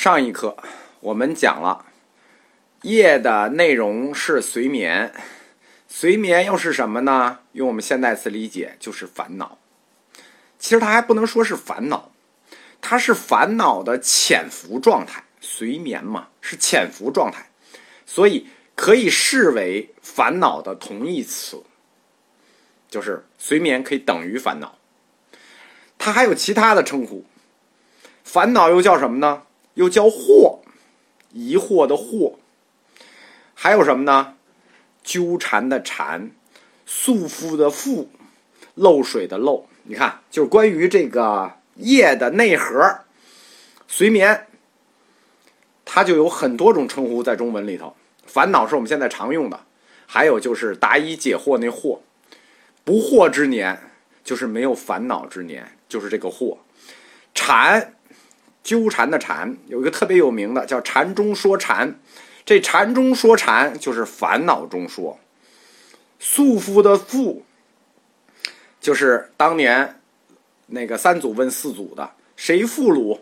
上一课我们讲了，业的内容是随眠，随眠又是什么呢？用我们现代词理解就是烦恼。其实它还不能说是烦恼，它是烦恼的潜伏状态。随眠嘛，是潜伏状态，所以可以视为烦恼的同义词。就是随眠可以等于烦恼。它还有其他的称呼，烦恼又叫什么呢？又叫惑，疑惑的惑，还有什么呢？纠缠的缠，束缚的缚，漏水的漏。你看，就是关于这个业的内核，随眠，它就有很多种称呼在中文里头。烦恼是我们现在常用的，还有就是答疑解惑那惑，不惑之年就是没有烦恼之年，就是这个惑，缠。纠缠的缠有一个特别有名的叫禅中说禅，这禅中说禅就是烦恼中说。束缚的缚，就是当年那个三祖问四祖的，谁缚虏？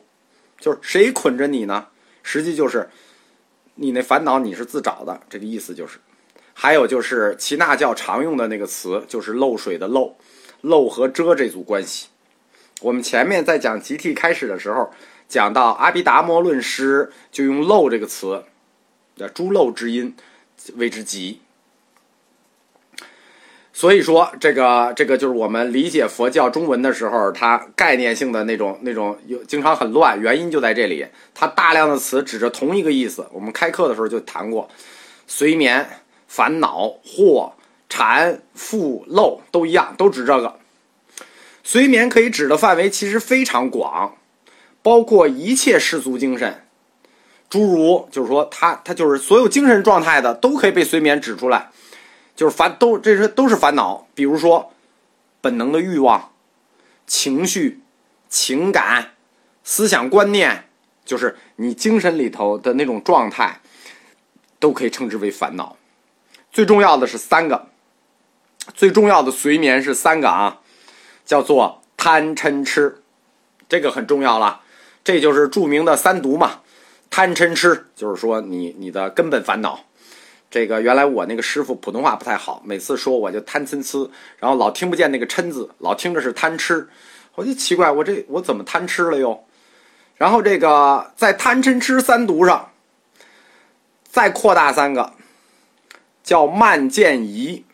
就是谁捆着你呢？实际就是你那烦恼你是自找的，这个意思就是。还有就是齐那教常用的那个词，就是漏水的漏，漏和遮这组关系。我们前面在讲集体开始的时候。讲到阿毗达摩论师，就用“漏”这个词，叫“诸漏之音”谓之极。所以说，这个这个就是我们理解佛教中文的时候，它概念性的那种那种有经常很乱，原因就在这里。它大量的词指着同一个意思。我们开课的时候就谈过，随眠、烦恼、惑、缠、缚、漏都一样，都指这个。随眠可以指的范围其实非常广。包括一切世俗精神，诸如就是说，他他就是所有精神状态的都可以被随眠指出来，就是烦都这些都是烦恼。比如说，本能的欲望、情绪、情感、思想观念，就是你精神里头的那种状态，都可以称之为烦恼。最重要的是三个，最重要的随眠是三个啊，叫做贪嗔痴，这个很重要了。这就是著名的三毒嘛，贪嗔痴，就是说你你的根本烦恼。这个原来我那个师傅普通话不太好，每次说我就贪嗔痴，然后老听不见那个嗔字，老听着是贪吃，我就奇怪，我这我怎么贪吃了又？然后这个在贪嗔痴三毒上，再扩大三个，叫慢见疑，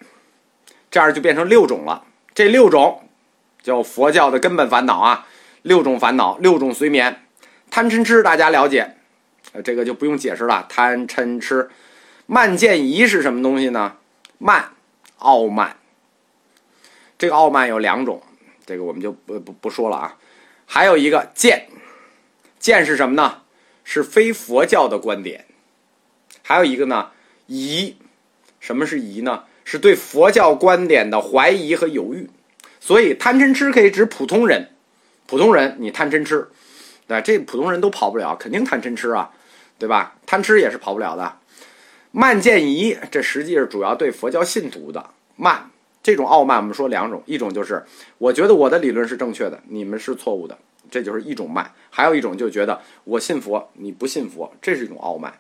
这样就变成六种了。这六种叫佛教的根本烦恼啊，六种烦恼，六种随眠。贪嗔痴大家了解，呃，这个就不用解释了。贪嗔痴，慢见疑是什么东西呢？慢，傲慢。这个傲慢有两种，这个我们就不不不说了啊。还有一个见，见是什么呢？是非佛教的观点。还有一个呢，疑，什么是疑呢？是对佛教观点的怀疑和犹豫。所以贪嗔痴可以指普通人，普通人你贪嗔痴。对，这普通人都跑不了，肯定贪嗔痴啊，对吧？贪吃也是跑不了的。慢见疑，这实际是主要对佛教信徒的慢。这种傲慢，我们说两种，一种就是我觉得我的理论是正确的，你们是错误的，这就是一种慢；还有一种就觉得我信佛，你不信佛，这是一种傲慢。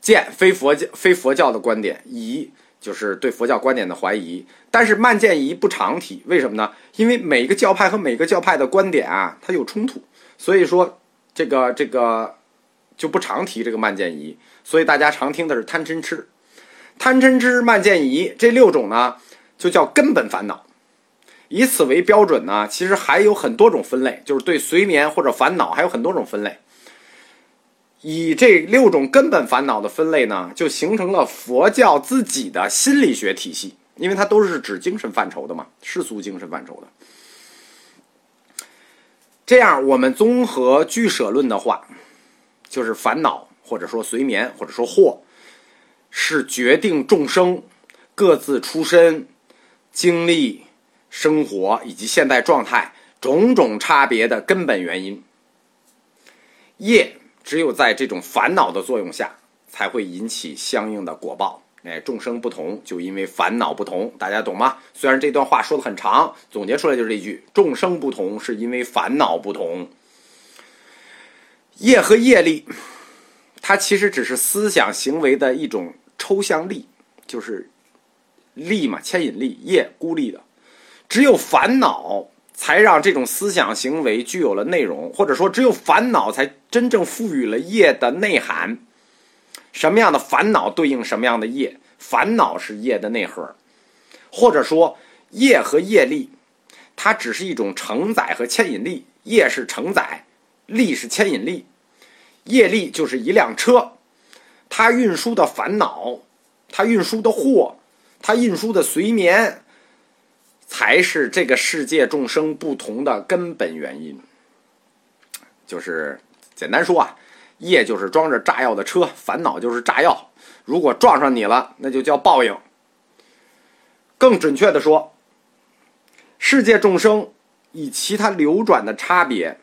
见非佛教非佛教的观点，疑就是对佛教观点的怀疑。但是慢见疑不常提，为什么呢？因为每个教派和每个教派的观点啊，它有冲突，所以说这个这个就不常提这个慢见疑。所以大家常听的是贪嗔痴，贪嗔痴慢见疑这六种呢，就叫根本烦恼。以此为标准呢，其实还有很多种分类，就是对随眠或者烦恼还有很多种分类。以这六种根本烦恼的分类呢，就形成了佛教自己的心理学体系。因为它都是指精神范畴的嘛，世俗精神范畴的。这样，我们综合俱舍论的话，就是烦恼或者说随眠或者说惑，是决定众生各自出身、经历、生活以及现代状态种种差别的根本原因。业只有在这种烦恼的作用下，才会引起相应的果报。哎，众生不同，就因为烦恼不同，大家懂吗？虽然这段话说的很长，总结出来就是这句：众生不同，是因为烦恼不同。业和业力，它其实只是思想行为的一种抽象力，就是力嘛，牵引力；业孤立的，只有烦恼才让这种思想行为具有了内容，或者说，只有烦恼才真正赋予了业的内涵。什么样的烦恼对应什么样的业？烦恼是业的内核，或者说业和业力，它只是一种承载和牵引力。业是承载，力是牵引力。业力就是一辆车，它运输的烦恼，它运输的货，它运输的随眠，才是这个世界众生不同的根本原因。就是简单说啊。业就是装着炸药的车，烦恼就是炸药。如果撞上你了，那就叫报应。更准确的说，世界众生以其他流转的差别，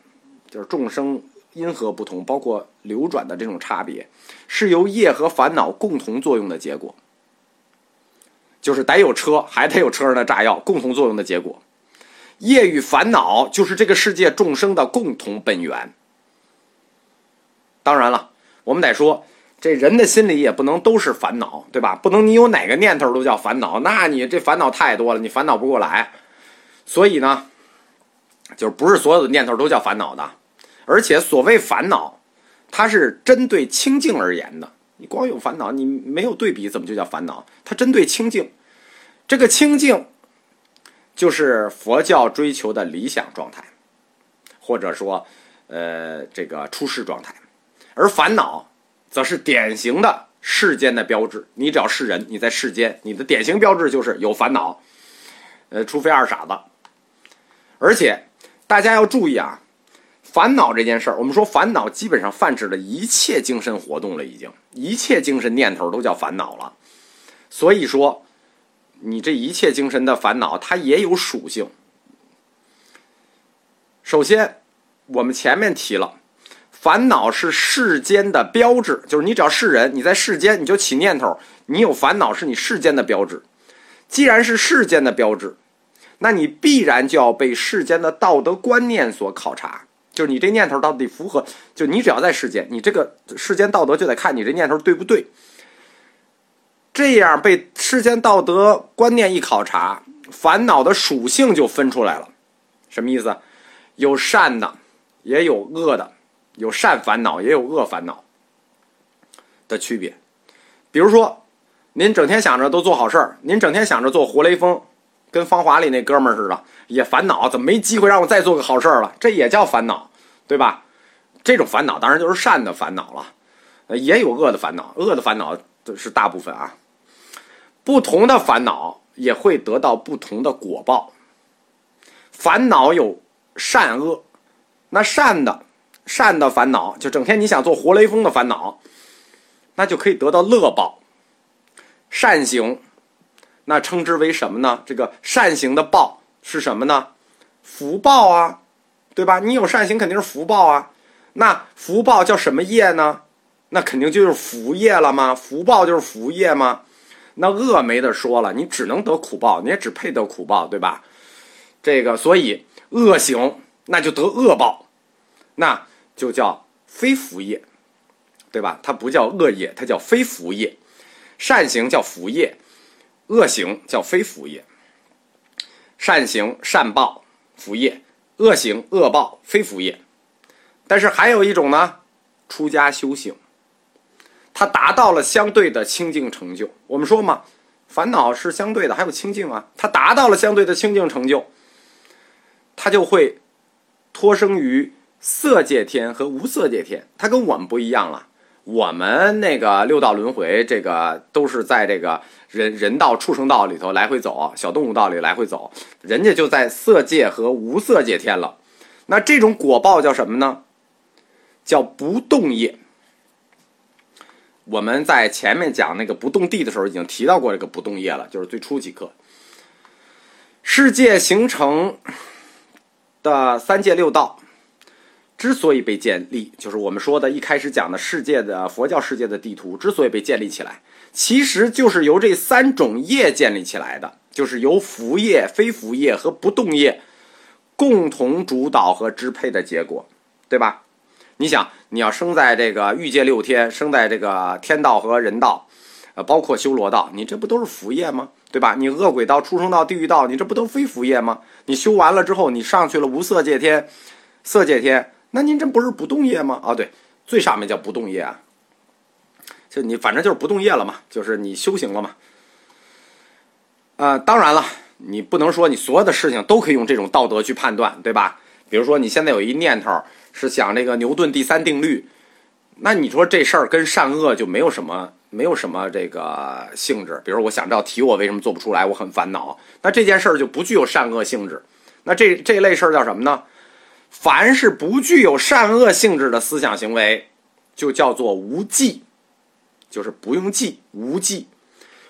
就是众生因何不同，包括流转的这种差别，是由业和烦恼共同作用的结果。就是得有车，还得有车上的炸药，共同作用的结果。业与烦恼就是这个世界众生的共同本源。当然了，我们得说，这人的心里也不能都是烦恼，对吧？不能你有哪个念头都叫烦恼，那你这烦恼太多了，你烦恼不过来。所以呢，就是不是所有的念头都叫烦恼的，而且所谓烦恼，它是针对清净而言的。你光有烦恼，你没有对比，怎么就叫烦恼？它针对清净，这个清净就是佛教追求的理想状态，或者说，呃，这个出世状态。而烦恼，则是典型的世间的标志。你只要是人，你在世间，你的典型标志就是有烦恼。呃，除非二傻子。而且，大家要注意啊，烦恼这件事儿，我们说烦恼基本上泛指了一切精神活动了，已经一切精神念头都叫烦恼了。所以说，你这一切精神的烦恼，它也有属性。首先，我们前面提了。烦恼是世间的标志，就是你只要是人，你在世间你就起念头，你有烦恼是你世间的标志。既然是世间的标志，那你必然就要被世间的道德观念所考察，就是你这念头到底符合？就你只要在世间，你这个世间道德就得看你这念头对不对。这样被世间道德观念一考察，烦恼的属性就分出来了。什么意思？有善的，也有恶的。有善烦恼，也有恶烦恼的区别。比如说，您整天想着都做好事儿，您整天想着做活雷锋，跟芳华里那哥们儿似的，也烦恼，怎么没机会让我再做个好事儿了？这也叫烦恼，对吧？这种烦恼当然就是善的烦恼了，也有恶的烦恼，恶的烦恼是大部分啊。不同的烦恼也会得到不同的果报。烦恼有善恶，那善的。善的烦恼，就整天你想做活雷锋的烦恼，那就可以得到乐报。善行，那称之为什么呢？这个善行的报是什么呢？福报啊，对吧？你有善行肯定是福报啊。那福报叫什么业呢？那肯定就是福业了吗？福报就是福业吗？那恶没得说了，你只能得苦报，你也只配得苦报，对吧？这个，所以恶行那就得恶报，那。就叫非福业，对吧？它不叫恶业，它叫非福业。善行叫福业，恶行叫非福业。善行善报福业，恶行恶报非福业。但是还有一种呢，出家修行，他达到了相对的清净成就。我们说嘛，烦恼是相对的，还有清净啊。他达到了相对的清净成就，他就会脱生于。色界天和无色界天，他跟我们不一样了。我们那个六道轮回，这个都是在这个人人道、畜生道里头来回走，小动物道里来回走。人家就在色界和无色界天了。那这种果报叫什么呢？叫不动业。我们在前面讲那个不动地的时候，已经提到过这个不动业了，就是最初几课。世界形成的三界六道。之所以被建立，就是我们说的一开始讲的世界的佛教世界的地图之所以被建立起来，其实就是由这三种业建立起来的，就是由福业、非福业和不动业共同主导和支配的结果，对吧？你想，你要生在这个欲界六天，生在这个天道和人道，呃，包括修罗道，你这不都是福业吗？对吧？你恶鬼道、畜生道、地狱道，你这不都非福业吗？你修完了之后，你上去了无色界天、色界天，那您这不是不动业吗？啊，对，最上面叫不动业啊，就你反正就是不动业了嘛，就是你修行了嘛。啊，当然了，你不能说你所有的事情都可以用这种道德去判断，对吧？比如说你现在有一念头是想这个牛顿第三定律，那你说这事儿跟善恶就没有什么。没有什么这个性质，比如我想这道题我为什么做不出来，我很烦恼，那这件事儿就不具有善恶性质。那这这类事儿叫什么呢？凡是不具有善恶性质的思想行为，就叫做无忌，就是不用记，无忌。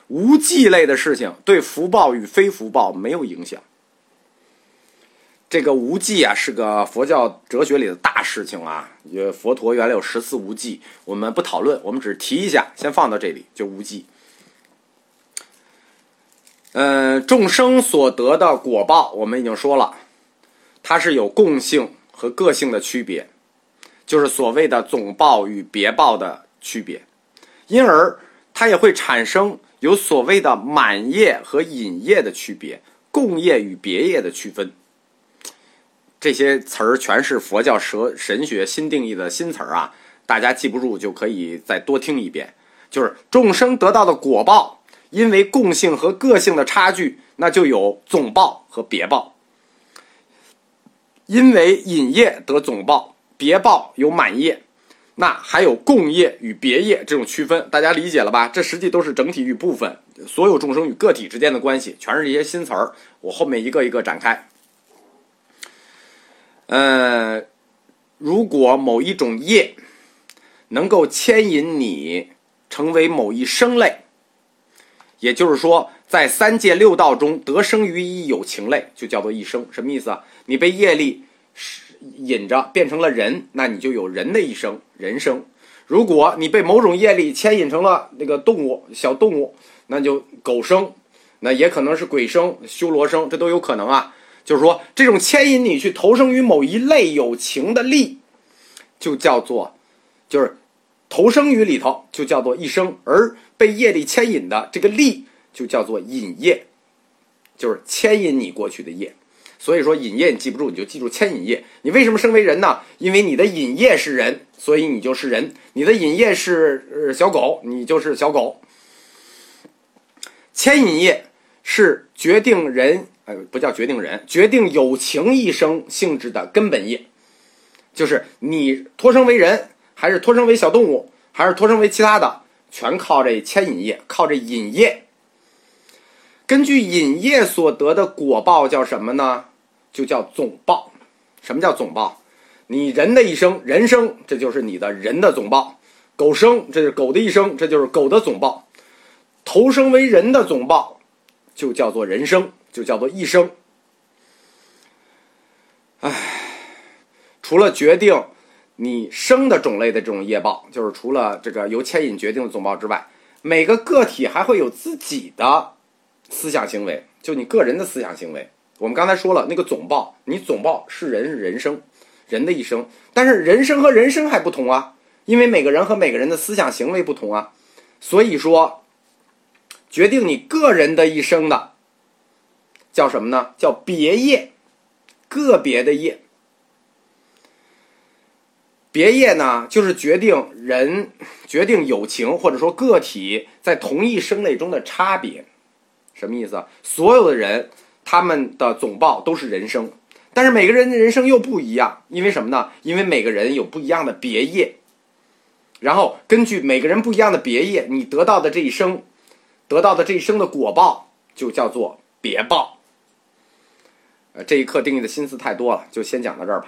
无忌类的事情对福报与非福报没有影响。这个无忌啊，是个佛教哲学里的大事情啊。也佛陀原来有十四无忌，我们不讨论，我们只提一下，先放到这里，就无忌。嗯，众生所得的果报，我们已经说了，它是有共性和个性的区别，就是所谓的总报与别报的区别，因而它也会产生有所谓的满业和隐业的区别，共业与别业的区分。这些词儿全是佛教蛇神学新定义的新词儿啊，大家记不住就可以再多听一遍。就是众生得到的果报，因为共性和个性的差距，那就有总报和别报。因为引业得总报，别报有满业，那还有共业与别业这种区分，大家理解了吧？这实际都是整体与部分，所有众生与个体之间的关系，全是这些新词儿。我后面一个一个展开。呃，如果某一种业能够牵引你成为某一生类，也就是说，在三界六道中得生于一有情类，就叫做一生。什么意思啊？你被业力引着变成了人，那你就有人的一生，人生。如果你被某种业力牵引成了那个动物，小动物，那就狗生，那也可能是鬼生、修罗生，这都有可能啊。就是说，这种牵引你去投生于某一类有情的力，就叫做，就是投生于里头，就叫做一生；而被业力牵引的这个力，就叫做引业，就是牵引你过去的业。所以说，引业你记不住，你就记住牵引业。你为什么生为人呢？因为你的引业是人，所以你就是人；你的引业是小狗，你就是小狗。牵引业是决定人。呃不叫决定人，决定有情一生性质的根本业，就是你托生为人，还是托生为小动物，还是托生为其他的，全靠这牵引业，靠这引业。根据引业所得的果报叫什么呢？就叫总报。什么叫总报？你人的一生，人生，这就是你的人的总报；狗生，这是狗的一生，这就是狗的总报；投生为人的总报，就叫做人生。就叫做一生。唉，除了决定你生的种类的这种业报，就是除了这个由牵引决定的总报之外，每个个体还会有自己的思想行为，就你个人的思想行为。我们刚才说了，那个总报，你总报是人人生，人的一生，但是人生和人生还不同啊，因为每个人和每个人的思想行为不同啊，所以说决定你个人的一生的。叫什么呢？叫别业，个别的业。别业呢，就是决定人、决定友情或者说个体在同一生类中的差别。什么意思？所有的人他们的总报都是人生，但是每个人的人生又不一样，因为什么呢？因为每个人有不一样的别业，然后根据每个人不一样的别业，你得到的这一生，得到的这一生的果报就叫做别报。呃，这一课定义的心思太多了，就先讲到这儿吧。